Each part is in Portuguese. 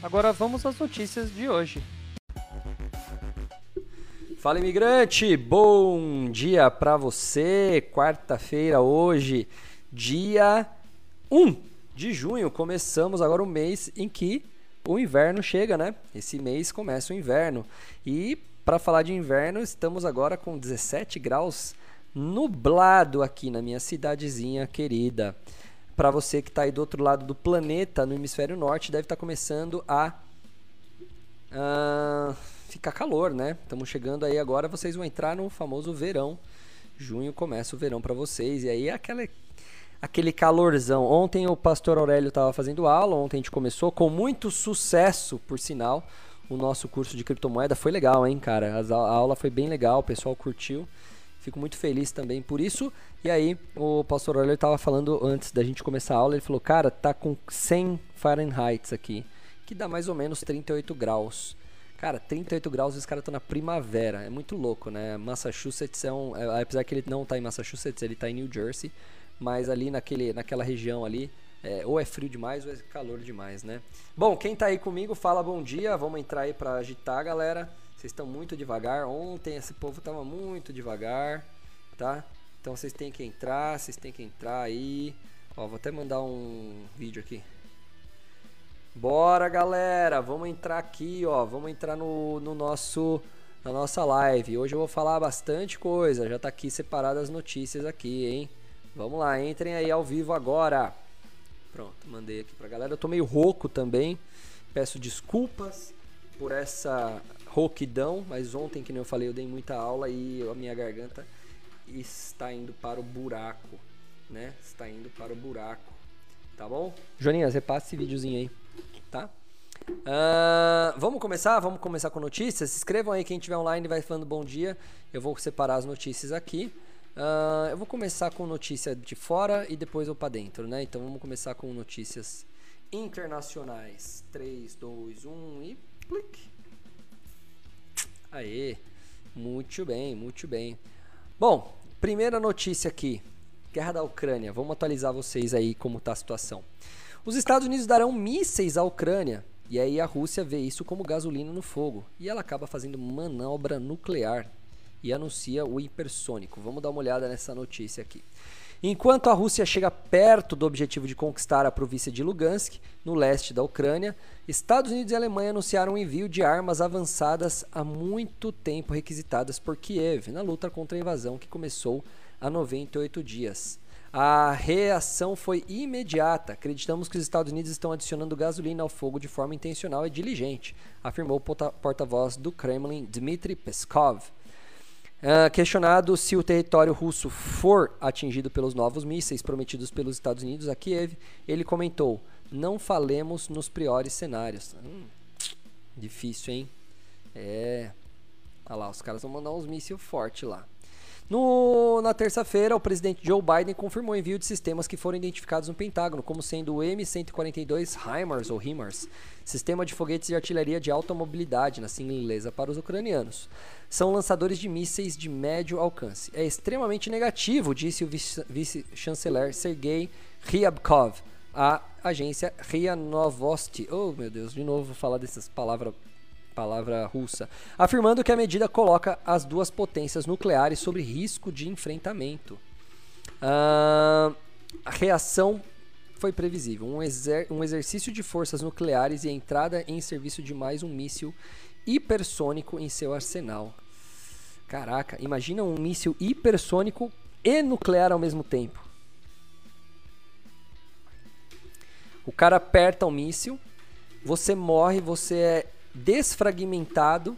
Agora vamos às notícias de hoje. Fala imigrante, bom dia para você. Quarta-feira hoje, dia 1 de junho. Começamos agora o mês em que o inverno chega, né? Esse mês começa o inverno. E para falar de inverno, estamos agora com 17 graus nublado aqui na minha cidadezinha querida. Para você que está aí do outro lado do planeta, no hemisfério norte, deve estar tá começando a uh, ficar calor, né? Estamos chegando aí agora, vocês vão entrar no famoso verão. Junho começa o verão para vocês e aí é aquela aquele calorzão. Ontem o pastor Aurélio estava fazendo aula, ontem a gente começou com muito sucesso, por sinal. O nosso curso de criptomoeda foi legal, hein, cara? A aula foi bem legal, o pessoal curtiu. Fico muito feliz também por isso. E aí, o pastor Aurélio estava falando antes da gente começar a aula, ele falou: "Cara, tá com 100 Fahrenheit aqui, que dá mais ou menos 38 graus". Cara, 38 graus os caras estão na primavera. É muito louco, né? Massachusetts é um. É, apesar que ele não está em Massachusetts, ele está em New Jersey. Mas ali naquele, naquela região ali, é, ou é frio demais ou é calor demais, né? Bom, quem tá aí comigo, fala bom dia. Vamos entrar aí pra agitar, galera. Vocês estão muito devagar. Ontem esse povo tava muito devagar, tá? Então vocês têm que entrar, vocês têm que entrar aí. Ó, vou até mandar um vídeo aqui. Bora, galera. Vamos entrar aqui, ó. Vamos entrar no, no nosso na nossa live. Hoje eu vou falar bastante coisa. Já tá aqui separado as notícias aqui, hein? Vamos lá, entrem aí ao vivo agora. Pronto, mandei aqui pra galera. Eu tô meio rouco também. Peço desculpas por essa rouquidão, mas ontem, que eu falei, eu dei muita aula e a minha garganta está indo para o buraco, né? Está indo para o buraco. Tá bom? Joninha, você passa esse videozinho aí, tá? Uh, vamos começar? Vamos começar com notícias? Se inscrevam aí quem estiver online vai falando bom dia. Eu vou separar as notícias aqui. Uh, eu vou começar com notícia de fora e depois eu para dentro, né? Então vamos começar com notícias internacionais. 3, 2, 1 e clique. Aê, muito bem, muito bem. Bom, primeira notícia aqui. Guerra da Ucrânia. Vamos atualizar vocês aí como está a situação. Os Estados Unidos darão mísseis à Ucrânia e aí a Rússia vê isso como gasolina no fogo e ela acaba fazendo manobra nuclear e anuncia o hipersônico. Vamos dar uma olhada nessa notícia aqui. Enquanto a Rússia chega perto do objetivo de conquistar a província de Lugansk, no leste da Ucrânia, Estados Unidos e Alemanha anunciaram o envio de armas avançadas há muito tempo requisitadas por Kiev na luta contra a invasão que começou há 98 dias. A reação foi imediata. Acreditamos que os Estados Unidos estão adicionando gasolina ao fogo de forma intencional e diligente, afirmou o porta-voz do Kremlin, Dmitry Peskov. Uh, questionado se o território russo for atingido pelos novos mísseis prometidos pelos Estados Unidos a Kiev, ele comentou: Não falemos nos piores cenários. Hum, difícil, hein? É. Olha lá, os caras vão mandar uns mísseis fortes lá. No, na terça-feira, o presidente Joe Biden confirmou o envio de sistemas que foram identificados no Pentágono como sendo o M142 HIMARS ou HIMARS, sistema de foguetes de artilharia de alta mobilidade, na sigla inglesa, para os ucranianos. São lançadores de mísseis de médio alcance. É extremamente negativo, disse o vice-chanceler Sergei Ryabkov à agência RIA Novosti. Oh, meu Deus, de novo vou falar dessas palavras palavra russa, afirmando que a medida coloca as duas potências nucleares sob risco de enfrentamento. Uh, a reação foi previsível: um, exer um exercício de forças nucleares e a entrada em serviço de mais um míssil hipersônico em seu arsenal. Caraca, imagina um míssil hipersônico e nuclear ao mesmo tempo. O cara aperta o míssil, você morre, você é desfragmentado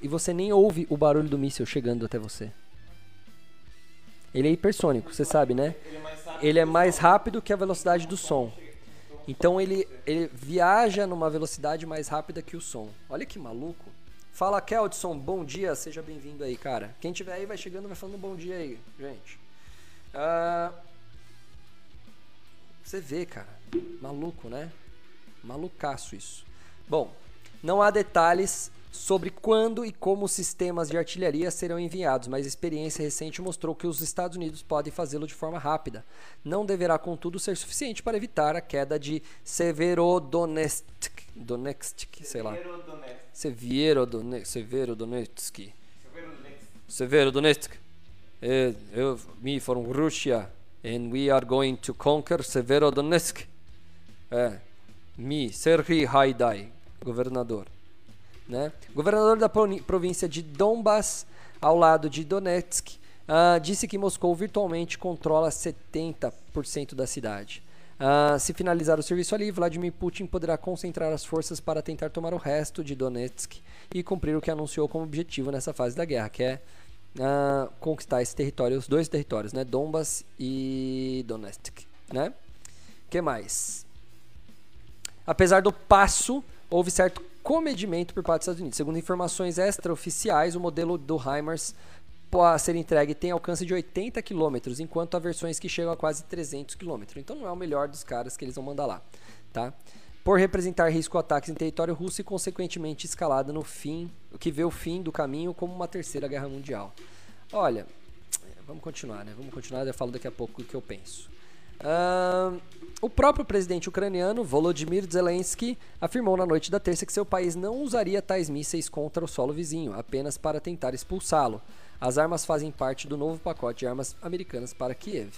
e você nem ouve o barulho do míssil chegando até você. Ele é hipersônico, você sabe, né? Ele é mais rápido que a velocidade do som. Então ele, ele viaja numa velocidade mais rápida que o som. Olha que maluco. Fala, Keldson, bom dia, seja bem-vindo aí, cara. Quem tiver aí vai chegando, vai falando bom dia aí, gente. Uh, você vê, cara. Maluco, né? Malucaço isso. Bom, não há detalhes sobre quando e como os sistemas de artilharia serão enviados, mas a experiência recente mostrou que os Estados Unidos podem fazê-lo de forma rápida. Não deverá, contudo, ser suficiente para evitar a queda de Severodonetsk, Donetsk, sei lá. Severodonetsk. Severodonetsk. Severodonetsk. Uh, me from Russia and we are going to conquer Severodonetsk. É. Me, Sergei Haidai, governador né? Governador da província de Donbass, ao lado de Donetsk, uh, disse que Moscou virtualmente controla 70% da cidade. Uh, se finalizar o serviço ali, Vladimir Putin poderá concentrar as forças para tentar tomar o resto de Donetsk e cumprir o que anunciou como objetivo nessa fase da guerra, que é uh, conquistar esse território, os dois territórios, né? Donbass e Donetsk, né? Que mais? Apesar do passo, houve certo comedimento por parte dos Estados Unidos. Segundo informações extraoficiais, o modelo do HIMARS a ser entregue tem alcance de 80 km, enquanto há versões que chegam a quase 300 km. Então não é o melhor dos caras que eles vão mandar lá, tá? Por representar risco a ataques em território russo e consequentemente escalada no fim, o que vê o fim do caminho como uma terceira guerra mundial. Olha, vamos continuar, né? Vamos continuar, eu falo daqui a pouco o que eu penso. O próprio presidente ucraniano, Volodymyr Zelensky, afirmou na noite da terça que seu país não usaria tais mísseis contra o solo vizinho, apenas para tentar expulsá-lo. As armas fazem parte do novo pacote de armas americanas para Kiev.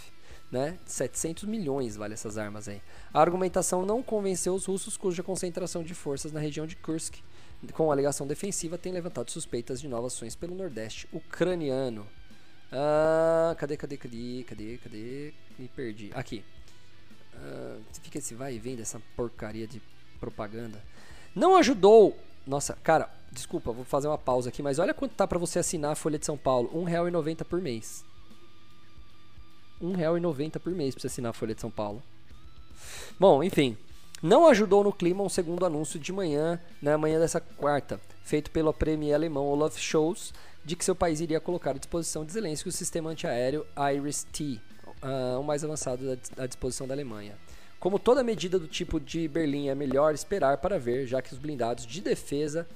Né? 700 milhões vale essas armas aí. A argumentação não convenceu os russos, cuja concentração de forças na região de Kursk, com alegação defensiva, tem levantado suspeitas de novas ações pelo nordeste ucraniano. Ah, cadê, cadê, cadê, cadê, cadê? Me perdi. Aqui. Uh, fica esse vai e vem dessa porcaria de propaganda. Não ajudou. Nossa, cara, desculpa, vou fazer uma pausa aqui, mas olha quanto tá para você assinar a Folha de São Paulo: R$1,90 por mês. R$1,90 por mês pra você assinar a Folha de São Paulo. Bom, enfim. Não ajudou no clima um segundo anúncio de manhã, na manhã dessa quarta, feito pelo premier alemão Olaf Scholz, de que seu país iria colocar à disposição de Zelensky o sistema antiaéreo Iris-T, uh, o mais avançado à disposição da Alemanha. Como toda medida do tipo de Berlim é melhor esperar para ver, já que os blindados de defesa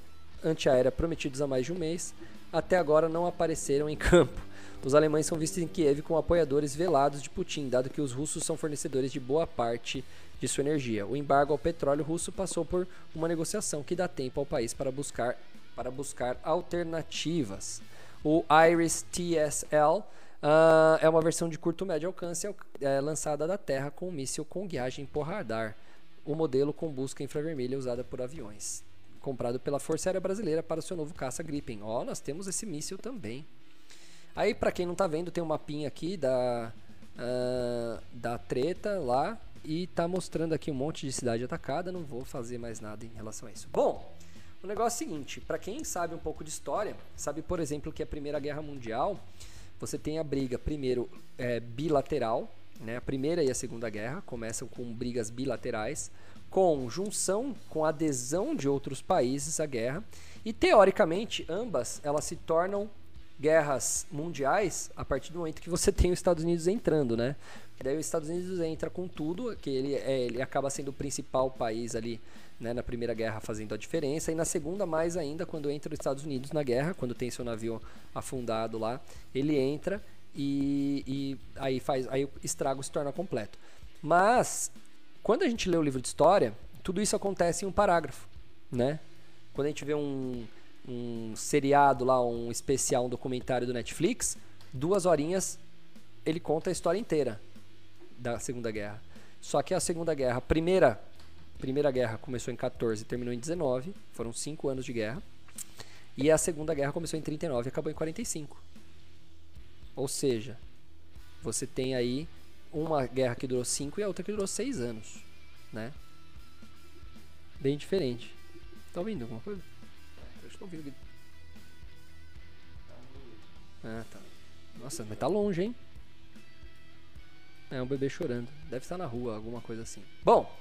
antiaérea prometidos há mais de um mês até agora não apareceram em campo. Os alemães são vistos em Kiev como apoiadores velados de Putin, dado que os russos são fornecedores de boa parte de sua energia. O embargo ao petróleo russo passou por uma negociação que dá tempo ao país para buscar, para buscar alternativas. O Iris TSL Uh, é uma versão de curto médio alcance é, lançada da Terra com um míssil com guiagem por radar. O modelo com busca infravermelha usada por aviões. Comprado pela Força Aérea Brasileira para seu novo caça Gripen. Ó, oh, nós temos esse míssil também. Aí, para quem não está vendo, tem um mapinha aqui da, uh, da treta lá. E tá mostrando aqui um monte de cidade atacada. Não vou fazer mais nada em relação a isso. Bom, o negócio é o seguinte: para quem sabe um pouco de história, sabe, por exemplo, que a Primeira Guerra Mundial você tem a briga, primeiro, é, bilateral, né? A Primeira e a Segunda Guerra começam com brigas bilaterais, com junção, com adesão de outros países à guerra, e teoricamente ambas elas se tornam guerras mundiais a partir do momento que você tem os Estados Unidos entrando, né? Daí os Estados Unidos entra com tudo, que ele, é, ele acaba sendo o principal país ali né, na Primeira Guerra fazendo a diferença, e na Segunda mais ainda, quando entra os Estados Unidos na guerra, quando tem seu navio afundado lá, ele entra e, e aí faz aí o estrago se torna completo. Mas, quando a gente lê o livro de história, tudo isso acontece em um parágrafo, né? Quando a gente vê um, um seriado lá, um especial, um documentário do Netflix, duas horinhas, ele conta a história inteira da Segunda Guerra. Só que a Segunda Guerra, primeira Primeira Guerra começou em 14 e terminou em 19, foram cinco anos de guerra. E a Segunda Guerra começou em 39 e acabou em 45. Ou seja, você tem aí uma guerra que durou 5 e a outra que durou 6 anos, né? Bem diferente. Tá ouvindo alguma coisa? Eu estou ouvindo. Ah, tá. Nossa, mas tá longe, hein? É um bebê chorando. Deve estar na rua, alguma coisa assim. Bom,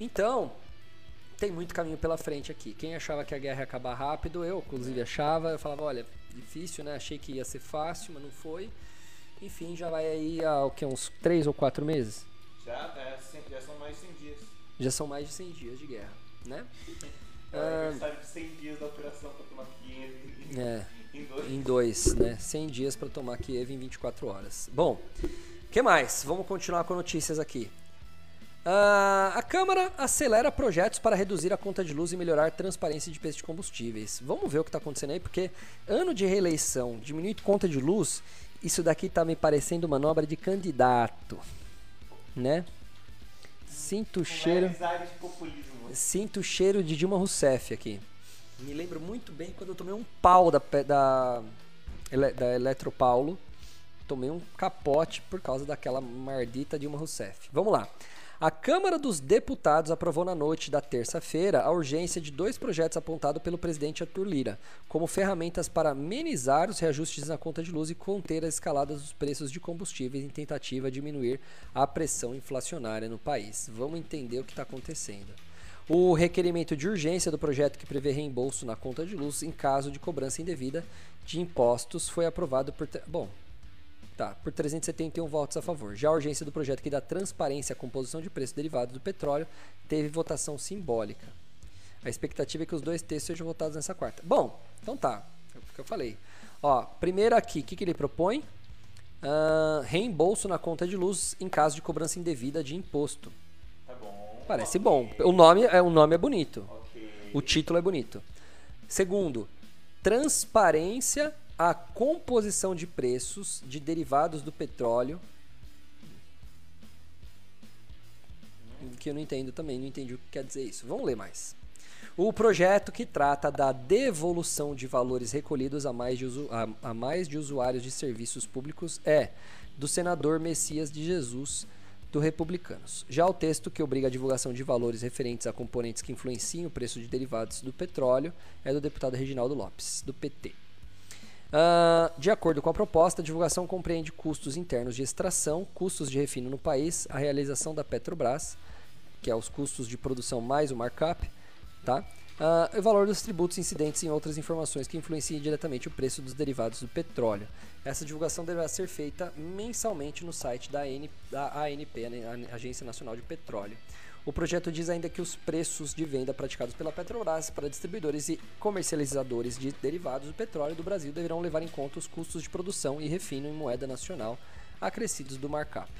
Então, tem muito caminho pela frente aqui. Quem achava que a guerra ia acabar rápido, eu inclusive achava, eu falava, olha, difícil, né? Achei que ia ser fácil, mas não foi. Enfim, já vai aí há o que, uns 3 ou 4 meses? Já, é, já são mais de 100 dias. Já são mais de 100 dias de guerra, né? É o aniversário de 100 dias da operação para tomar Kiev em, É, em dois. em dois, né? 100 dias para tomar Kiev em 24 horas. Bom, que mais? Vamos continuar com notícias aqui. Ah, a Câmara acelera projetos para reduzir a conta de luz e melhorar a transparência de preços de combustíveis. Vamos ver o que está acontecendo aí, porque ano de reeleição, diminuir conta de luz, isso daqui tá me parecendo manobra de candidato, né? Sinto o cheiro. De. Sinto o cheiro de Dilma Rousseff aqui. Me lembro muito bem quando eu tomei um pau da, da, da Eletropaulo. Tomei um capote por causa daquela mardita Dilma Rousseff. Vamos lá. A Câmara dos Deputados aprovou na noite da terça-feira a urgência de dois projetos apontados pelo presidente Arthur Lira como ferramentas para amenizar os reajustes na conta de luz e conter as escaladas dos preços de combustíveis em tentativa de diminuir a pressão inflacionária no país. Vamos entender o que está acontecendo. O requerimento de urgência do projeto que prevê reembolso na conta de luz em caso de cobrança indevida de impostos foi aprovado por. Bom, tá, por 371 votos a favor. Já a urgência do projeto que dá transparência à composição de preços derivados do petróleo teve votação simbólica. A expectativa é que os dois textos sejam votados nessa quarta. Bom, então tá, é o que eu falei. Ó, primeiro aqui, o que, que ele propõe? Ah, reembolso na conta de luz em caso de cobrança indevida de imposto. Tá bom. Parece bom. O nome é, o nome é bonito. Ok. O título é bonito. Segundo, transparência à composição de preços de derivados do petróleo. Que eu não entendo também, não entendi o que quer dizer isso. Vamos ler mais. O projeto que trata da devolução de valores recolhidos a mais de, usu- a- a mais de usuários de serviços públicos é do senador Messias de Jesus, do Republicanos. Já o texto que obriga a divulgação de valores referentes a componentes que influenciam o preço de derivados do petróleo é do deputado Reginaldo Lopes, do PT. Ah, de acordo com a proposta, a divulgação compreende custos internos de extração, custos de refino no país, a realização da Petrobras, que é os custos de produção mais o markup, tá? E o valor dos tributos incidentes em outras informações que influenciem diretamente o preço dos derivados do petróleo. Essa divulgação deverá ser feita mensalmente no site da, AN, da ANP, né, a Agência Nacional de Petróleo. O projeto diz ainda que os preços de venda praticados pela Petrobras para distribuidores e comercializadores de derivados do petróleo do Brasil deverão levar em conta os custos de produção e refino em moeda nacional acrescidos do markup.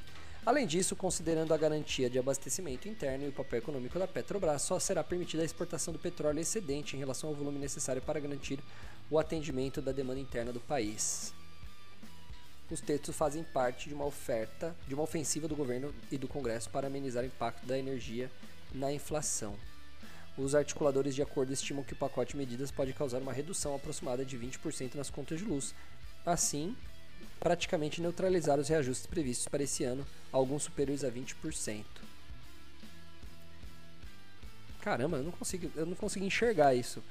Além disso, considerando a garantia de abastecimento interno e o papel econômico da Petrobras, só será permitida a exportação do petróleo excedente em relação ao volume necessário para garantir o atendimento da demanda interna do país. Os textos fazem parte de uma oferta, de uma ofensiva do governo e do Congresso para amenizar o impacto da energia na inflação. Os articuladores de acordo estimam que o pacote de medidas pode causar uma redução aproximada de 20% nas contas de luz. Assim, praticamente neutralizar os reajustes previstos para esse ano, alguns superiores a 20%. Caramba, eu não consigo, eu não consigo enxergar isso.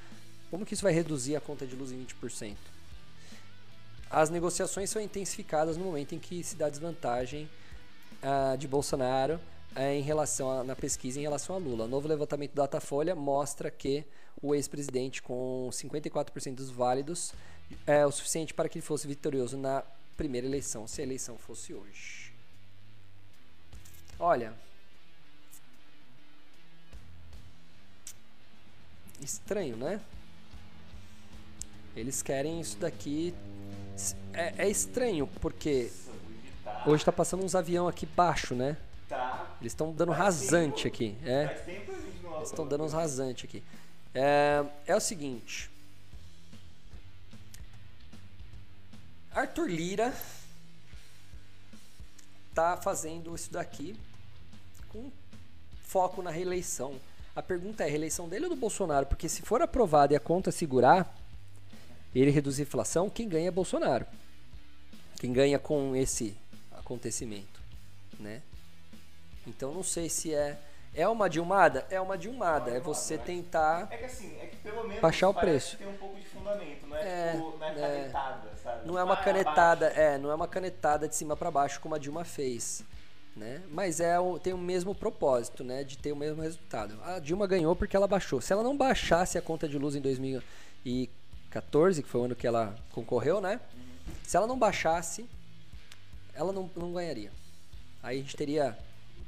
Como que isso vai reduzir a conta de luz em 20%? As negociações são intensificadas no momento em que se dá desvantagem ah, de Bolsonaro eh, em relação a- na pesquisa em relação a Lula. O novo levantamento do Datafolha mostra que o ex-presidente com 54% dos válidos é o suficiente para que ele fosse vitorioso na primeira eleição, se a eleição fosse hoje. Olha, estranho, né? Eles querem isso daqui. É, é estranho, porque hoje tá passando uns avião aqui baixo, né? Eles estão dando rasante aqui. É. Eles estão dando uns rasantes aqui. É, é o seguinte. Arthur Lira tá fazendo isso daqui com foco na reeleição. A pergunta é, reeleição dele ou do Bolsonaro? Porque se for aprovado e a conta segurar, ele reduzir a inflação, quem ganha é Bolsonaro. Quem ganha com esse acontecimento, né? Então não sei se é é uma dilmada, é uma dilmada, é você tentar É que assim, é que pelo menos Baixar o preço. tem um pouco de fundamento, não é, É, tipo, não é é. canetada, sabe? Não é uma Ah, canetada, abaixo. é, não é uma canetada de cima pra baixo como a Dilma fez. né? Mas é tem o mesmo propósito, né? De ter o mesmo resultado. A Dilma ganhou porque ela baixou. Se ela não baixasse a conta de luz em 2014, que foi o ano que ela concorreu, né? Se ela não baixasse, ela não, não ganharia. Aí a gente teria,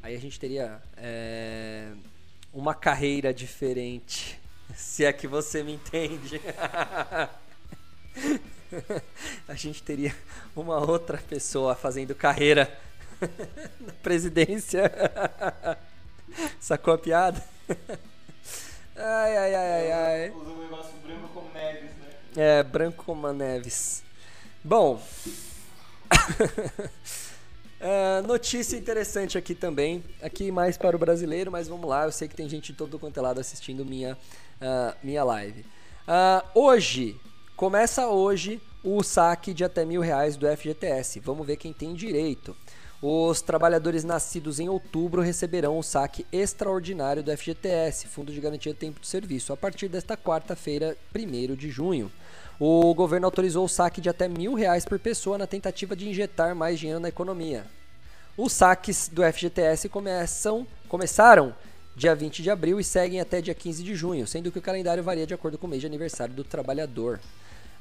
aí a gente teria é, uma carreira diferente, se é que você me entende. a gente teria uma outra pessoa fazendo carreira na presidência. Sacou a piada? Ai, ai, ai, ai, ai. É, branco como a neves. Bom. É, notícia interessante aqui também. Aqui mais para o brasileiro, mas vamos lá. Eu sei que tem gente de todo quanto é lado assistindo minha, uh, minha live. Uh, hoje, começa hoje o saque de até mil reais do FGTS. Vamos ver quem tem direito. Os trabalhadores nascidos em outubro receberão o saque extraordinário do FGTS, Fundo de Garantia Tempo de Serviço, a partir desta quarta-feira, 1 de junho. O governo autorizou o saque de até mil reais por pessoa na tentativa de injetar mais dinheiro na economia. Os saques do FGTS começam, começaram dia 20 de abril e seguem até dia 15 de junho, sendo que o calendário varia de acordo com o mês de aniversário do trabalhador.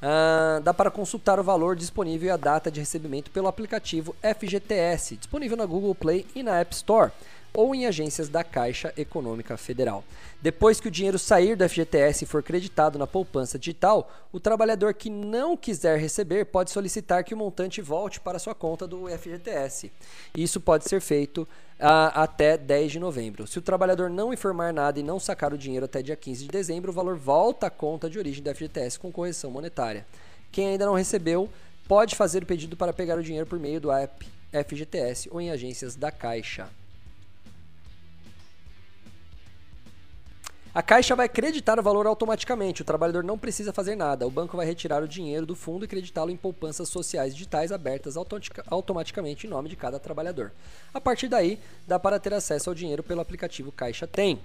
Ah, dá para consultar o valor disponível e a data de recebimento pelo aplicativo FGTS, disponível na Google Play e na App Store ou em agências da Caixa Econômica Federal. Depois que o dinheiro sair do FGTS e for creditado na poupança digital, o trabalhador que não quiser receber pode solicitar que o montante volte para sua conta do FGTS. Isso pode ser feito ah, até 10 de novembro. Se o trabalhador não informar nada e não sacar o dinheiro até dia 15 de dezembro, o valor volta à conta de origem do FGTS com correção monetária. Quem ainda não recebeu pode fazer o pedido para pegar o dinheiro por meio do app FGTS ou em agências da Caixa. A Caixa vai creditar o valor automaticamente, o trabalhador não precisa fazer nada. O banco vai retirar o dinheiro do fundo e creditá-lo em poupanças sociais digitais abertas automaticamente em nome de cada trabalhador. A partir daí, dá para ter acesso ao dinheiro pelo aplicativo Caixa Tem.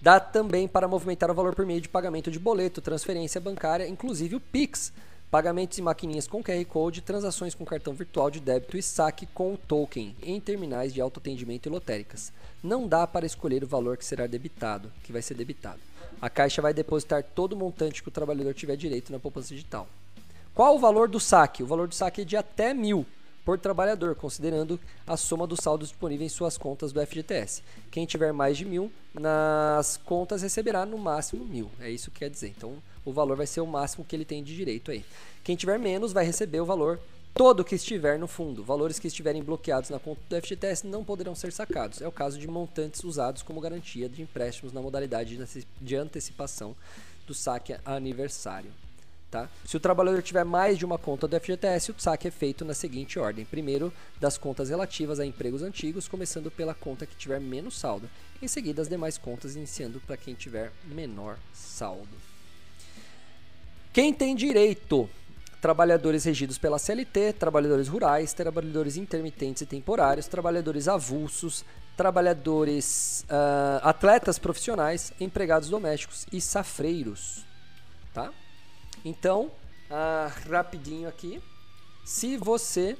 Dá também para movimentar o valor por meio de pagamento de boleto, transferência bancária, inclusive o Pix pagamentos em maquininhas com QR Code, transações com cartão virtual de débito e saque com token em terminais de autoatendimento e lotéricas. Não dá para escolher o valor que será debitado, que vai ser debitado. A Caixa vai depositar todo o montante que o trabalhador tiver direito na poupança digital. Qual o valor do saque? O valor do saque é de até mil por trabalhador, considerando a soma dos saldos disponíveis em suas contas do FGTS. Quem tiver mais de mil nas contas receberá no máximo mil. É isso que quer dizer. Então, o valor vai ser o máximo que ele tem de direito aí. Quem tiver menos vai receber o valor todo que estiver no fundo. Valores que estiverem bloqueados na conta do FGTS não poderão ser sacados. É o caso de montantes usados como garantia de empréstimos na modalidade de antecipação do saque aniversário. Tá? Se o trabalhador tiver mais de uma conta do FGTS, o saque é feito na seguinte ordem: primeiro, das contas relativas a empregos antigos, começando pela conta que tiver menos saldo. Em seguida, as demais contas, iniciando para quem tiver menor saldo. Quem tem direito? Trabalhadores regidos pela CLT, trabalhadores rurais, trabalhadores intermitentes e temporários, trabalhadores avulsos, trabalhadores uh, atletas profissionais, empregados domésticos e safreiros, tá? Então, uh, rapidinho aqui, se você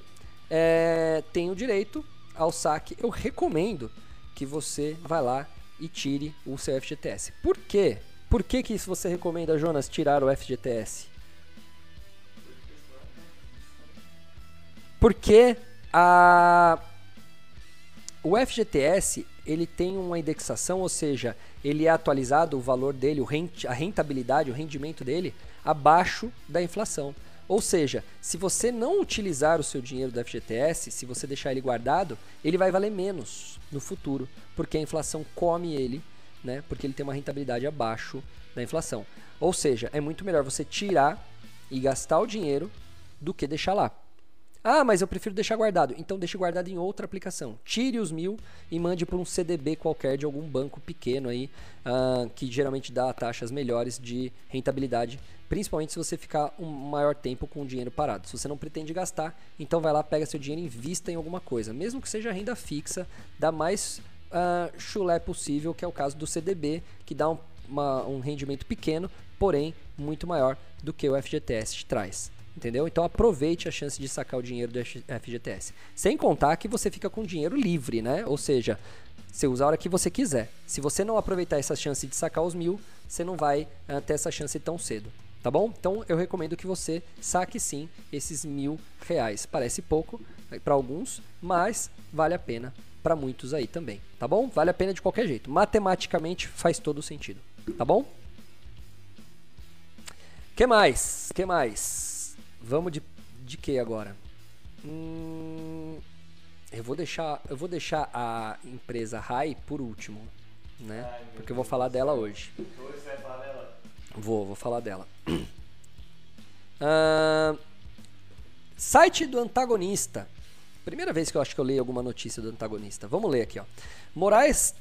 é, tem o direito ao saque, eu recomendo que você vá lá e tire o seu FGTS. Por quê? Por que, que você recomenda, Jonas, tirar o FGTS? Porque a o FGTS ele tem uma indexação, ou seja, ele é atualizado o valor dele, a rentabilidade, o rendimento dele abaixo da inflação. Ou seja, se você não utilizar o seu dinheiro do FGTS, se você deixar ele guardado, ele vai valer menos no futuro, porque a inflação come ele né? Porque ele tem uma rentabilidade abaixo da inflação. Ou seja, é muito melhor você tirar e gastar o dinheiro do que deixar lá. Ah, mas eu prefiro deixar guardado. Então deixe guardado em outra aplicação. Tire os mil e mande por um CDB qualquer de algum banco pequeno aí, uh, que geralmente dá taxas melhores de rentabilidade, principalmente se você ficar um maior tempo com o dinheiro parado. Se você não pretende gastar, então vai lá, pega seu dinheiro e invista em alguma coisa. Mesmo que seja renda fixa, dá mais uh, chulé possível, que é o caso do CDB, que dá um, uma, um rendimento pequeno, porém muito maior do que o FGTS traz. Entendeu? Então aproveite a chance de sacar o dinheiro do FGTS. Sem contar que você fica com dinheiro livre, né? Ou seja, você usa a hora que você quiser. Se você não aproveitar essa chance de sacar os mil, você não vai uh, ter essa chance tão cedo. Tá bom? Então eu recomendo que você saque sim esses mil reais. Parece pouco né, para alguns, mas vale a pena para muitos aí também. Tá bom? Vale a pena de qualquer jeito. Matematicamente faz todo sentido. Tá bom? Que mais? Que mais? Vamos de, de que agora? Hum, eu vou deixar eu vou deixar a empresa Rai por último, né? Ai, Porque eu vou falar dela hoje. Hoje você vai falar dela? Vou, vou falar dela. Uh, site do antagonista. Primeira vez que eu acho que eu leio alguma notícia do antagonista. Vamos ler aqui, ó. Moraes,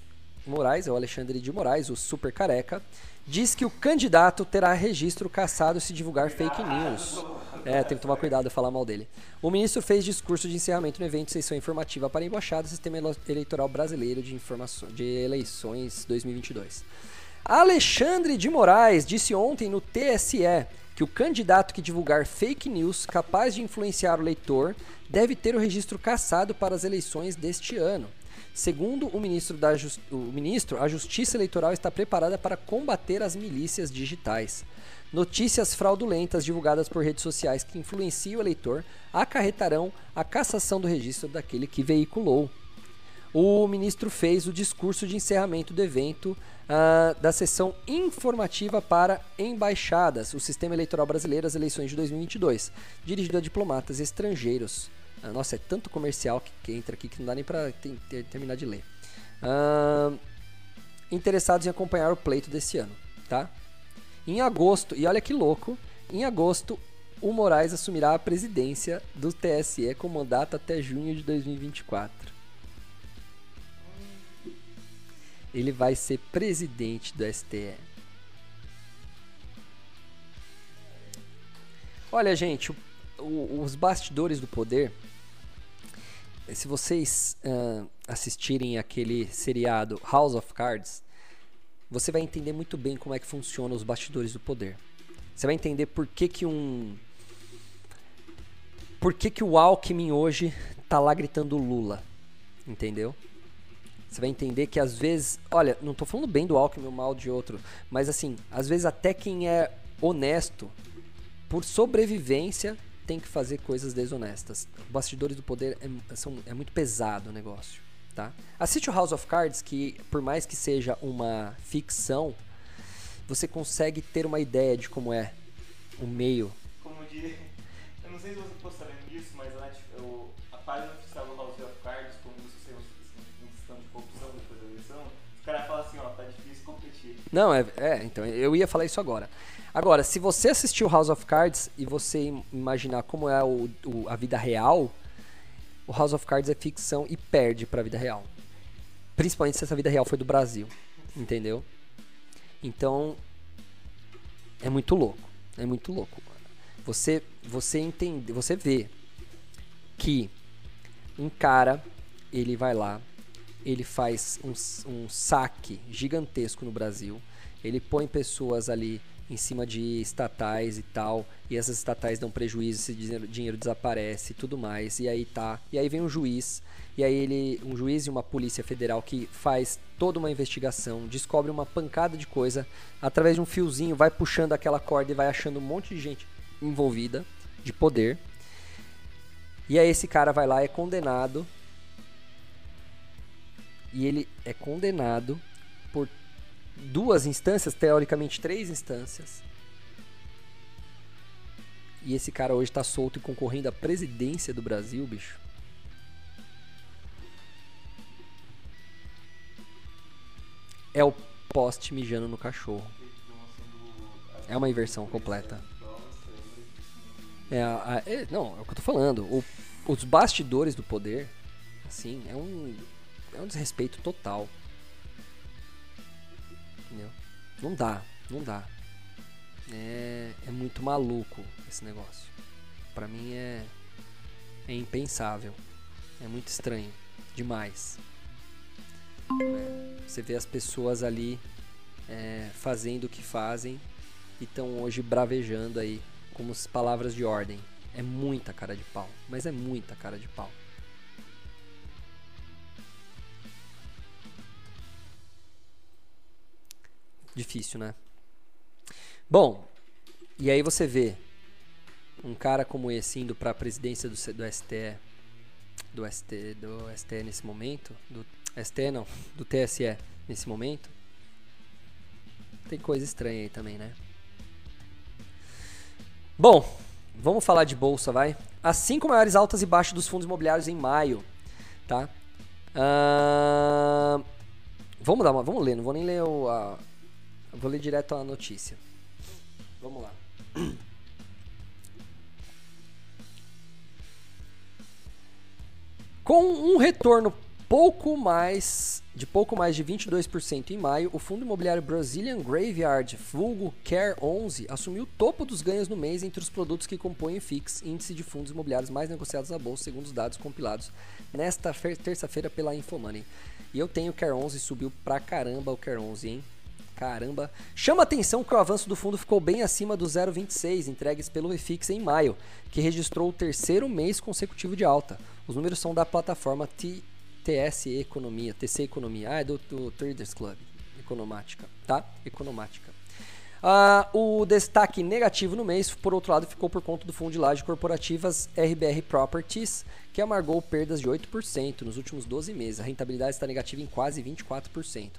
Moraes é o Alexandre de Moraes, o super careca, diz que o candidato terá registro caçado se divulgar fake news. É, tem que tomar cuidado falar mal dele. O ministro fez discurso de encerramento no evento sessão informativa para a Embaixada do Sistema Eleitoral Brasileiro de, de Eleições 2022. Alexandre de Moraes disse ontem no TSE que o candidato que divulgar fake news capaz de influenciar o leitor deve ter o registro cassado para as eleições deste ano. Segundo o ministro, da o ministro, a Justiça Eleitoral está preparada para combater as milícias digitais. Notícias fraudulentas divulgadas por redes sociais que influenciam o eleitor acarretarão a cassação do registro daquele que veiculou. O ministro fez o discurso de encerramento do evento uh, da sessão informativa para embaixadas, o Sistema Eleitoral Brasileiro, as eleições de 2022, dirigido a diplomatas estrangeiros. Uh, nossa, é tanto comercial que, que, entra aqui que não dá nem para terminar de ler. Uh, interessados em acompanhar o pleito desse ano, tá? Em agosto, e olha que louco, em agosto o Moraes assumirá a presidência do TSE com mandato até junho de 2024. Ele vai ser presidente do STE. Olha, gente, o, o, os bastidores do poder. Se vocês uh, assistirem aquele seriado House of Cards, você vai entender muito bem como é que funciona os bastidores do poder. Você vai entender por que, que um. Por que, que o Alckmin hoje tá lá gritando Lula. Entendeu? Você vai entender que às vezes, olha, não estou falando bem do Alckmin ou mal de outro, mas assim, às vezes até quem é honesto, por sobrevivência, tem que fazer coisas desonestas. Bastidores do poder é, são, é muito pesado o negócio, tá? Assiste o House of Cards, que por mais que seja uma ficção, você consegue ter uma ideia de como é o meio. Como de... Eu não sei se você ficou disso, mas a, a página Não, é, é, então, eu ia falar isso agora. Agora, se você assistiu House of Cards e você imaginar como é o, o, a vida real, o House of Cards é ficção e perde pra vida real. Principalmente se essa vida real foi do Brasil. Entendeu? Então, é muito louco. É muito louco. Você, você entende, você vê que um cara, ele vai lá, ele faz um, um saque gigantesco no Brasil. Ele põe pessoas ali em cima de estatais e tal, e essas estatais dão prejuízo, esse dinheiro, dinheiro desaparece e tudo mais. E aí tá, e aí vem um juiz, e aí ele, um juiz e uma polícia federal que faz toda uma investigação, descobre uma pancada de coisa, através de um fiozinho vai puxando aquela corda e vai achando um monte de gente envolvida de poder. E aí esse cara vai lá é condenado e ele é condenado por duas instâncias, teoricamente três instâncias. E esse cara hoje está solto e concorrendo à presidência do Brasil, bicho. É o poste mijando no cachorro. É uma inversão completa. É, é, não, é o que eu tô falando. O, os bastidores do poder, assim, é um é um desrespeito total. Entendeu? Não dá, não dá. É, é muito maluco esse negócio. Para mim é é impensável. É muito estranho, demais. É, você vê as pessoas ali é, fazendo o que fazem e estão hoje bravejando aí como as palavras de ordem. É muita cara de pau, mas é muita cara de pau. Difícil, né? Bom, e aí você vê um cara como esse indo para a presidência do, do STE, do ST, do STE nesse momento, do STE não, do TSE nesse momento. Tem coisa estranha aí também, né? Bom, vamos falar de bolsa, vai. As cinco maiores altas e baixas dos fundos imobiliários em maio, tá? Uh, vamos dar uma, vamos ler, não vou nem ler o, a, vou ler direto a notícia. Vamos lá. Com um retorno pouco mais de pouco mais de 22% em maio, o fundo imobiliário Brazilian Graveyard, vulgo Care 11, assumiu o topo dos ganhos no mês entre os produtos que compõem o FIX, índice de fundos imobiliários mais negociados na bolsa, segundo os dados compilados nesta terça-feira pela Infomoney. E eu tenho o Care 11, subiu pra caramba o Care 11, hein? Caramba. Chama atenção que o avanço do fundo ficou bem acima do 0,26 entregues pelo EFIX em maio, que registrou o terceiro mês consecutivo de alta. Os números são da plataforma T TS Economia, TC Economia, ah, é do, do Traders Club, Economática, tá? Economática. Ah, o destaque negativo no mês, por outro lado, ficou por conta do fundo de laje corporativas RBR Properties, que amargou perdas de 8% nos últimos 12 meses. A rentabilidade está negativa em quase 24%.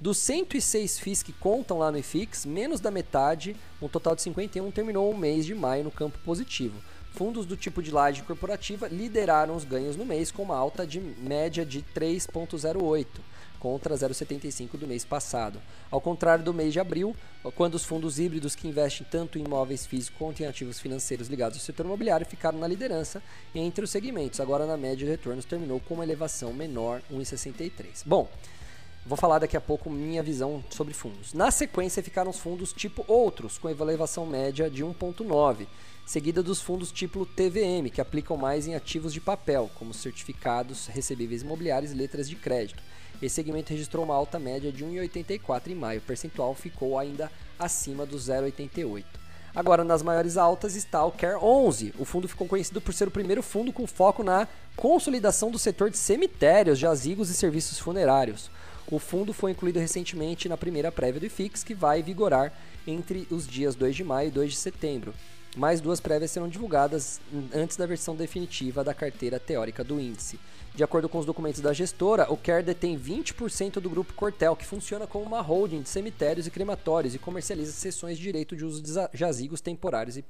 Dos 106 FIIs que contam lá no IFIX, menos da metade, um total de 51, terminou o mês de maio no campo positivo. Fundos do tipo de laje corporativa lideraram os ganhos no mês com uma alta de média de 3,08 contra 0,75 do mês passado. Ao contrário do mês de abril, quando os fundos híbridos que investem tanto em imóveis físicos quanto em ativos financeiros ligados ao setor imobiliário ficaram na liderança entre os segmentos. Agora, na média de retornos, terminou com uma elevação menor, 1,63. Bom, Vou falar daqui a pouco minha visão sobre fundos. Na sequência ficaram os fundos tipo outros, com elevação média de 1,9 seguida dos fundos tipo TVM, que aplicam mais em ativos de papel, como certificados, recebíveis imobiliários e letras de crédito. Esse segmento registrou uma alta média de 1,84 em maio, o percentual ficou ainda acima do 0,88. Agora, nas maiores altas está o Care 11. O fundo ficou conhecido por ser o primeiro fundo com foco na consolidação do setor de cemitérios, jazigos e serviços funerários. O fundo foi incluído recentemente na primeira prévia do IFIX, que vai vigorar entre os dias 2 de maio e 2 de setembro. Mais duas prévias serão divulgadas antes da versão definitiva da carteira teórica do índice. De acordo com os documentos da gestora, o CARE detém 20% do grupo Cortel, que funciona como uma holding de cemitérios e crematórios e comercializa sessões de direito de uso de jazigos temporários e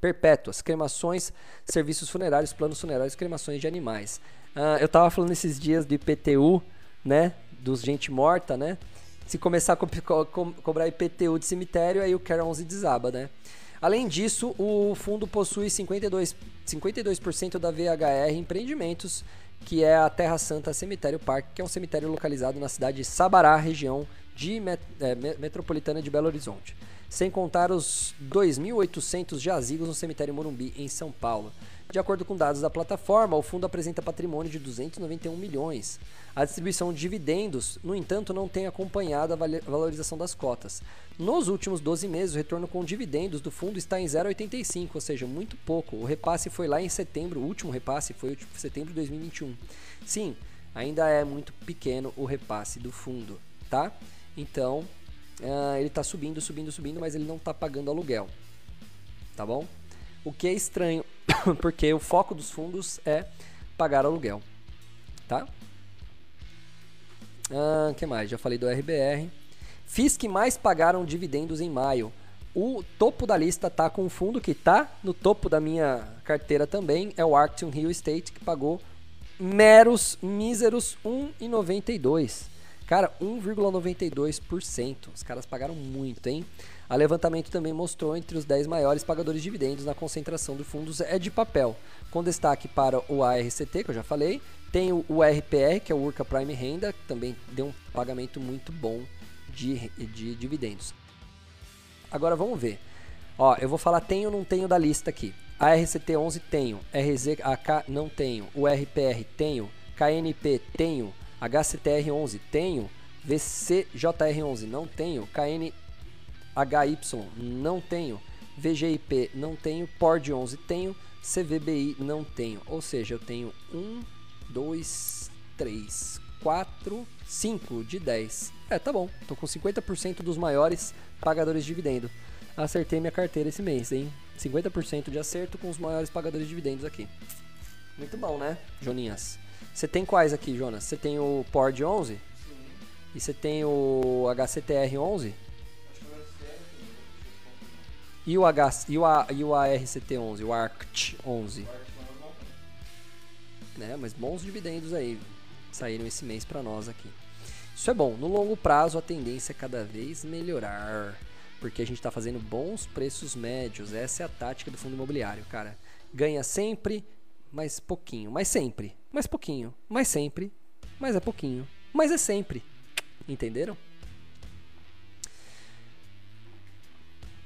perpétuas, cremações, serviços funerários, planos funerários cremações de animais. Uh, eu estava falando esses dias do IPTU, né, dos gente morta, né? Se começar a co co cobrar IPTU de cemitério, aí o CARE 11 desaba, né? Além disso, o fundo possui 52%, 52 da VHR Empreendimentos, que é a Terra Santa Cemitério Parque, que é um cemitério localizado na cidade de Sabará, região de met é, metropolitana de Belo Horizonte. Sem contar os 2.800 jazigos no cemitério Morumbi, em São Paulo. De acordo com dados da plataforma, o fundo apresenta patrimônio de 291 milhões. A distribuição de dividendos, no entanto, não tem acompanhado a valorização das cotas. Nos últimos 12 meses, o retorno com dividendos do fundo está em 0,85, ou seja, muito pouco. O repasse foi lá em setembro, o último repasse foi em setembro de 2021. Sim, ainda é muito pequeno o repasse do fundo, tá? Então, uh, ele está subindo, subindo, subindo, mas ele não está pagando aluguel, tá bom? O que é estranho, porque o foco dos fundos é pagar aluguel, tá? Ah, que mais? Já falei do RBR. FIS que mais pagaram dividendos em maio. O topo da lista tá com um fundo que tá no topo da minha carteira também, é o Arctic Real Estate, que pagou meros, míseros 1,92. Cara, 1,92%. Os caras pagaram muito, hein? A levantamento também mostrou entre os 10 maiores pagadores de dividendos na concentração de fundos é de papel, com destaque para o ARCT, que eu já falei, tem o, RPR, que é o Urca Prime Renda, que também deu um pagamento muito bom de, de dividendos. Agora vamos ver. Ó, eu vou falar tenho ou não tenho da lista aqui. A RCT11 tenho, RZAK não tenho, o RPR tenho, KNP tenho, HCTR11 tenho, VCJR11 não tenho, KNHY não tenho, VGIP não tenho, PORD 11 tenho, CVBI não tenho. Ou seja, eu tenho 1, 2, 3, 4, 5 de 10. É, tá bom. Tô com 50% dos maiores pagadores de dividendo. Acertei minha carteira esse mês, hein? 50% de acerto com os maiores pagadores de dividendos aqui. Muito bom, né, Joninhas? Você tem quais aqui, Jonas? Você tem o PORD 11? Sim. E você tem o HCTR 11? E o, H, e o, A, e o ARCT 11? O ARCT 11? Agora acho que não tem. né? Mas bons dividendos aí saíram esse mês para nós aqui. Isso é bom. No longo prazo a tendência é cada vez melhorar, porque a gente está fazendo bons preços médios. Essa é a tática do fundo imobiliário, cara. Ganha sempre, mas pouquinho, mas sempre, mas pouquinho, mas sempre, mas é pouquinho, mas é sempre. Entenderam?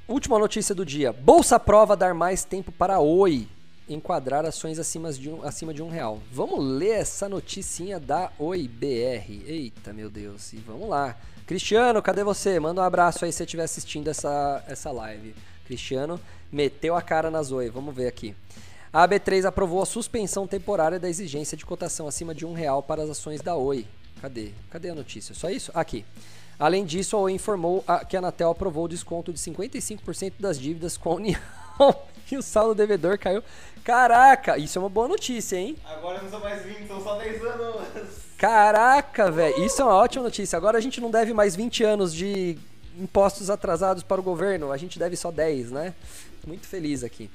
Última notícia do dia. Bolsa Prova dar mais tempo para Oi enquadrar ações acima de um, acima de um real. Vamos ler essa noticinha da Oi BR. Eita, meu Deus. E vamos lá. Cristiano, cadê você? Manda um abraço aí se você estiver assistindo essa, essa live. Cristiano meteu a cara nas Oi. Vamos ver aqui. A AB3 aprovou a suspensão temporária da exigência de cotação acima de um real para as ações da Oi. Cadê? Cadê a notícia? Só isso? Aqui. Além disso, a Oi informou a- que a Anatel aprovou o desconto de 55% das dívidas com a União e o saldo devedor caiu. Caraca, isso é uma boa notícia, hein? Agora não são mais 20, são só 10 anos. Caraca, velho, isso é uma ótima notícia. Agora a gente não deve mais 20 anos de impostos atrasados para o governo, a gente deve só 10, né? Muito feliz aqui,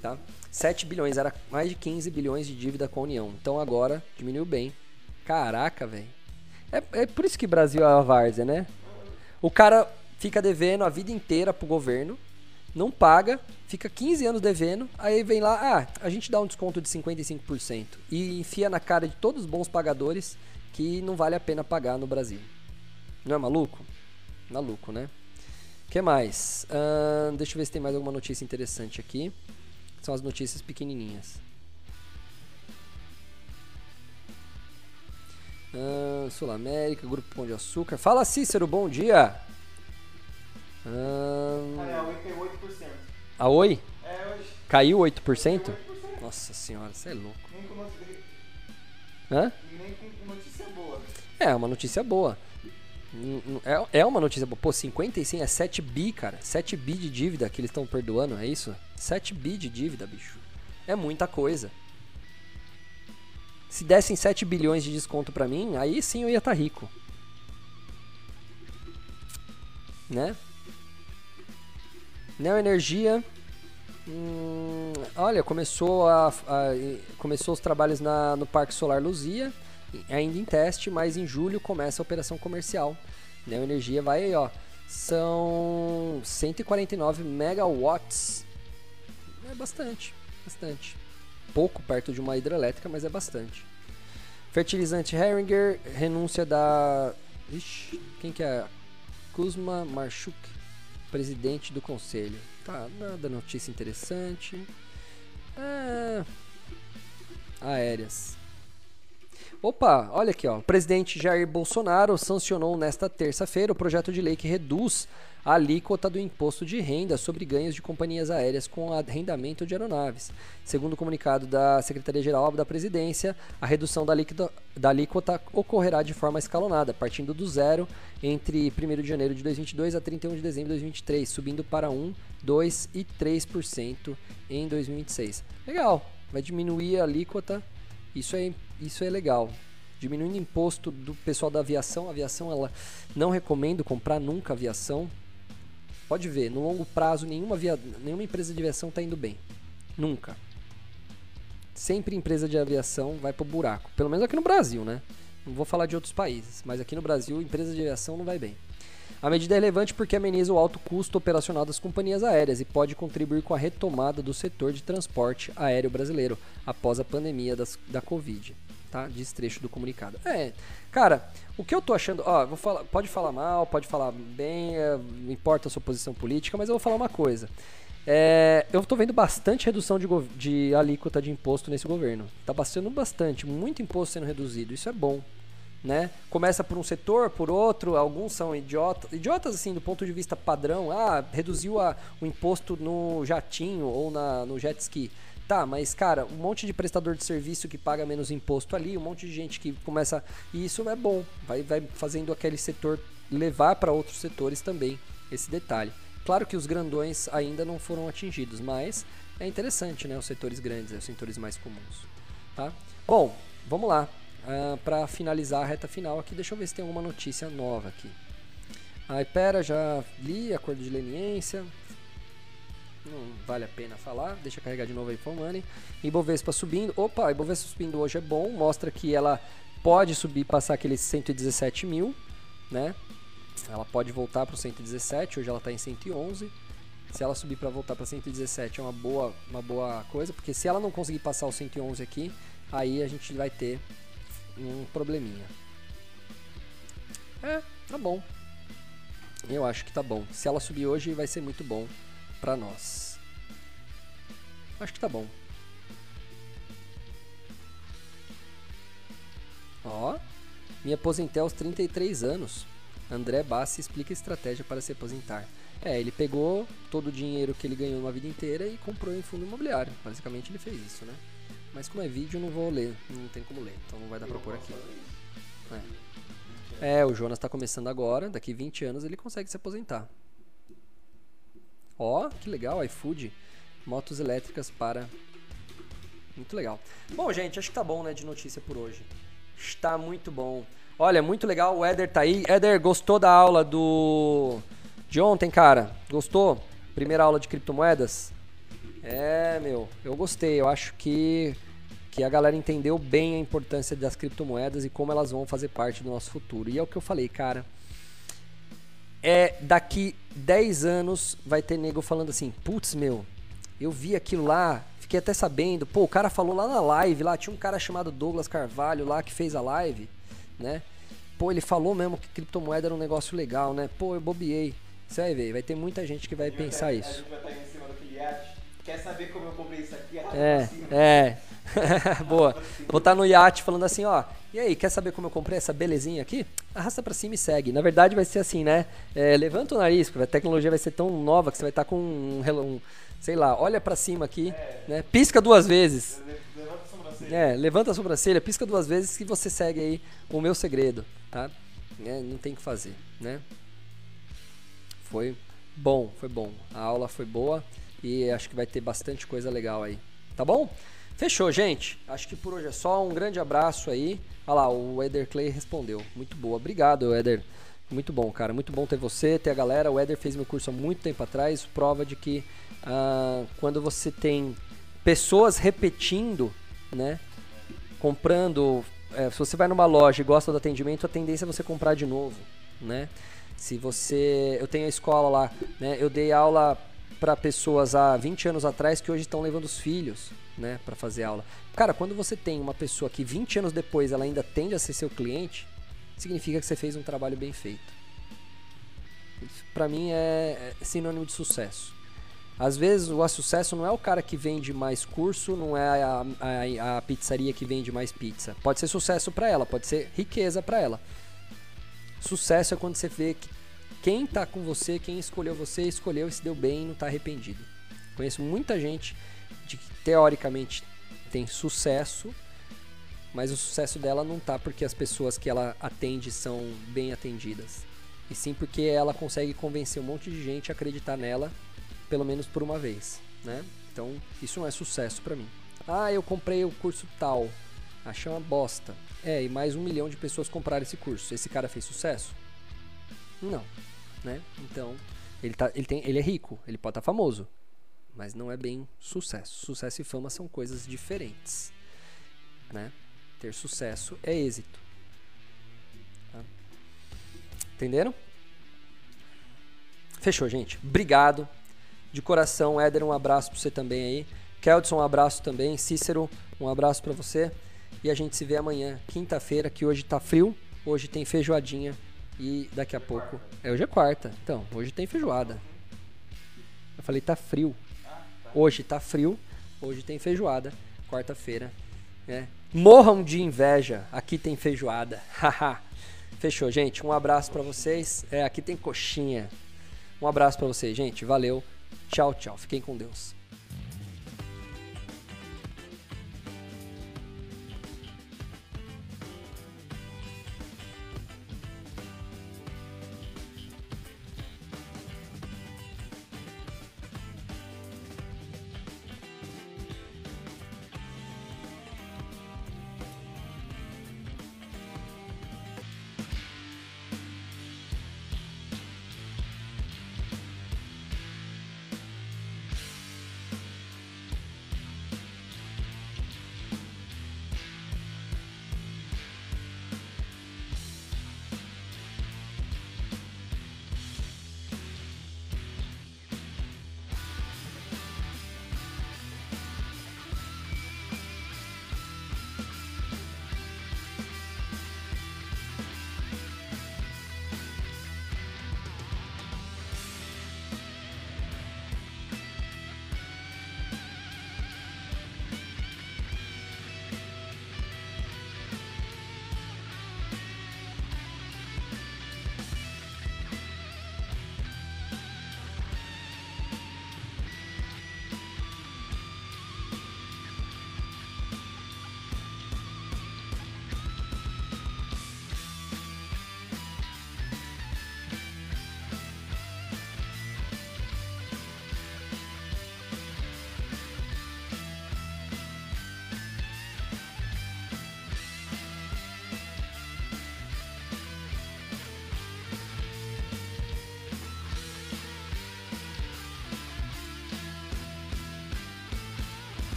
tá? 7 bilhões, era mais de 15 bilhões de dívida com a União. Então agora diminuiu bem. Caraca, velho. É, é por isso que Brasil é a várzea, né? O cara fica devendo a vida inteira pro governo, não paga, fica 15 anos devendo, aí vem lá, ah, a gente dá um desconto de 55% e enfia na cara de todos os bons pagadores que não vale a pena pagar no Brasil. Não é maluco? Maluco, né? O que mais? Ahn, deixa eu ver se tem mais alguma notícia interessante aqui. São as notícias pequenininhas. Ahn, Sul América, Grupo Pão de Açúcar. Fala Cícero, bom dia! Ah, é, a Oi caiu 8%. a Oi É, hoje. caiu 8%? Caiu 8%. Nossa senhora, você é louco. Nem com, noti- Hã? nem com notícia boa. É, uma notícia boa. É, é uma notícia boa. Pô, 55 é 7 bi, cara. 7 bi de dívida que eles estão perdoando, é isso? 7 bi de dívida, bicho. É muita coisa. Se dessem 7 bilhões de desconto pra mim, aí sim eu ia estar rico. Né? Neoenergia. Hum, olha, começou, a, a- começou os trabalhos na, no Parque Solar Luzia, ainda em teste, mas em julho começa a operação comercial. Neoenergia vai aí, ó. São 149 megawatts. É bastante, bastante. Pouco perto de uma hidrelétrica, mas é bastante. Fertilizante Heringer, renúncia da. Ixi, quem que é? Kuzma Marchuk, presidente do conselho. Tá, nada notícia interessante. É... Aéreas. Opa, olha aqui, ó. O presidente Jair Bolsonaro sancionou nesta terça-feira o projeto de lei que reduz a alíquota do imposto de renda sobre ganhos de companhias aéreas com arrendamento de aeronaves. Segundo o comunicado da Secretaria-Geral da Presidência, a redução da alíquota, da alíquota ocorrerá de forma escalonada, partindo do zero entre 1 de janeiro de 2022 a 31 de dezembro de 2023, subindo para 1, 2 e 3% em 2026. Legal, vai diminuir a alíquota, isso é, isso é legal. Diminuindo o imposto do pessoal da aviação, a aviação ela não recomendo comprar nunca aviação. Pode ver, no longo prazo nenhuma, avia, nenhuma empresa de aviação está indo bem. Nunca. Sempre empresa de aviação vai pro buraco. Pelo menos aqui no Brasil, né? Não vou falar de outros países, mas aqui no Brasil, empresa de aviação não vai bem. A medida é relevante porque ameniza o alto custo operacional das companhias aéreas e pode contribuir com a retomada do setor de transporte aéreo brasileiro após a pandemia das, da Covid. Tá? Diz trecho do comunicado. É, cara, o que eu tô achando. Ó, vou falar, pode falar mal, pode falar bem, é, não importa a sua posição política, mas eu vou falar uma coisa. É, eu tô vendo bastante redução de, de alíquota de imposto nesse governo. Tá bastando bastante, muito imposto sendo reduzido. Isso é bom. né? Começa por um setor, por outro, alguns são idiotas, idiotas assim do ponto de vista padrão, ah, reduziu a, o imposto no jatinho ou na, no jet ski. Tá, mas cara, um monte de prestador de serviço que paga menos imposto ali, um monte de gente que começa. E isso é bom, vai, vai fazendo aquele setor levar para outros setores também esse detalhe. Claro que os grandões ainda não foram atingidos, mas é interessante, né? Os setores grandes, os setores mais comuns. Tá? Bom, vamos lá. Uh, ah, para finalizar a reta final aqui, deixa eu ver se tem alguma notícia nova aqui. A Ipera já li, acordo de leniência. Não vale a pena falar. Deixa carregar de novo aí for money. Ibovespa subindo. Opa, Ibovespa subindo hoje é bom. Mostra que ela pode subir, passar aqueles 117 mil, né? Ela pode voltar para o 117. Hoje ela está em 111. Se ela subir para voltar para 117 é uma boa, uma boa coisa, porque se ela não conseguir passar o 111 aqui, aí a gente vai ter um probleminha. É, tá bom. Eu acho que tá bom. Se ela subir hoje, vai ser muito bom para nós. Acho que tá bom. Ó, me aposentei aos 33 anos. André Bassi explica estratégia para se aposentar. É, ele pegou todo o dinheiro que ele ganhou uma vida inteira e comprou em fundo imobiliário. Basicamente ele fez isso, né? Mas como é vídeo, não vou ler, não tem como ler, então não vai dar pra pôr aqui. É. é, o Jonas tá começando agora, daqui 20 anos ele consegue se aposentar. Ó, que legal, iFood, motos elétricas para... Muito legal. Bom, gente, acho que tá bom, né, de notícia por hoje. Está muito bom. Olha, muito legal, o Éder tá aí. Éder, gostou da aula do... de ontem, cara? Gostou? Primeira aula de criptomoedas? É, meu, eu gostei. Eu acho que, que a galera entendeu bem a importância das criptomoedas e como elas vão fazer parte do nosso futuro. E é o que eu falei, cara. É daqui 10 anos vai ter nego falando assim: putz, meu, eu vi aquilo lá, fiquei até sabendo. Pô, o cara falou lá na live, lá tinha um cara chamado Douglas Carvalho lá que fez a live, né? Pô, ele falou mesmo que criptomoeda era um negócio legal, né? Pô, eu bobiei. Você vai ver, vai ter muita gente que vai pensar isso. A gente vai estar em cima do Quer saber como eu comprei isso aqui? É, é. Boa. Vou estar no iate falando assim, ó. E aí, quer saber como eu comprei essa belezinha aqui? Arrasta para cima e segue. Na verdade, vai ser assim, né? É, levanta o nariz, porque a tecnologia vai ser tão nova que você vai estar com um, um sei lá, olha para cima aqui, é. né? Pisca duas vezes. Levanta a sobrancelha. É, levanta a sobrancelha, pisca duas vezes que você segue aí o meu segredo, tá? É, não tem o que fazer, né? Foi bom, foi bom. A aula foi boa. E acho que vai ter bastante coisa legal aí. Tá bom? Fechou, gente. Acho que por hoje é só. Um grande abraço aí. Olha lá, o Eder Clay respondeu. Muito boa. Obrigado, Eder. Muito bom, cara. Muito bom ter você, ter a galera. O Eder fez meu curso há muito tempo atrás. Prova de que ah, quando você tem pessoas repetindo, né? Comprando. É, se você vai numa loja e gosta do atendimento, a tendência é você comprar de novo, né? Se você. Eu tenho a escola lá, né? Eu dei aula para pessoas há 20 anos atrás que hoje estão levando os filhos, né, para fazer aula. Cara, quando você tem uma pessoa que 20 anos depois ela ainda tende a ser seu cliente, significa que você fez um trabalho bem feito. Para mim é, é sinônimo de sucesso. Às vezes o sucesso não é o cara que vende mais curso, não é a, a, a pizzaria que vende mais pizza. Pode ser sucesso para ela, pode ser riqueza para ela. Sucesso é quando você vê que quem tá com você, quem escolheu você, escolheu e se deu bem e não tá arrependido. Conheço muita gente de que teoricamente tem sucesso, mas o sucesso dela não tá porque as pessoas que ela atende são bem atendidas. E sim porque ela consegue convencer um monte de gente a acreditar nela, pelo menos por uma vez, né? Então, isso não é sucesso para mim. Ah, eu comprei o curso tal. Achei uma bosta. É, e mais um milhão de pessoas compraram esse curso. Esse cara fez sucesso? Não né? Então, ele, tá, ele, tem, ele é rico, ele pode estar tá famoso, mas não é bem sucesso. Sucesso e fama são coisas diferentes, né? Ter sucesso é êxito. Tá? Entenderam? Fechou, gente. Obrigado. De coração, Éder, um abraço para você também aí. Keldson, um abraço também. Cícero, um abraço para você. E a gente se vê amanhã, quinta-feira, que hoje tá frio. Hoje tem feijoadinha e daqui a pouco. É, hoje é quarta. Então, hoje tem feijoada. Eu falei, tá frio. Hoje tá frio. Hoje tem feijoada. Quarta-feira né? Morram de inveja. Aqui tem feijoada. Fechou, gente. Um abraço para vocês. É, aqui tem coxinha. Um abraço para vocês, gente. Valeu. Tchau, tchau. Fiquem com Deus.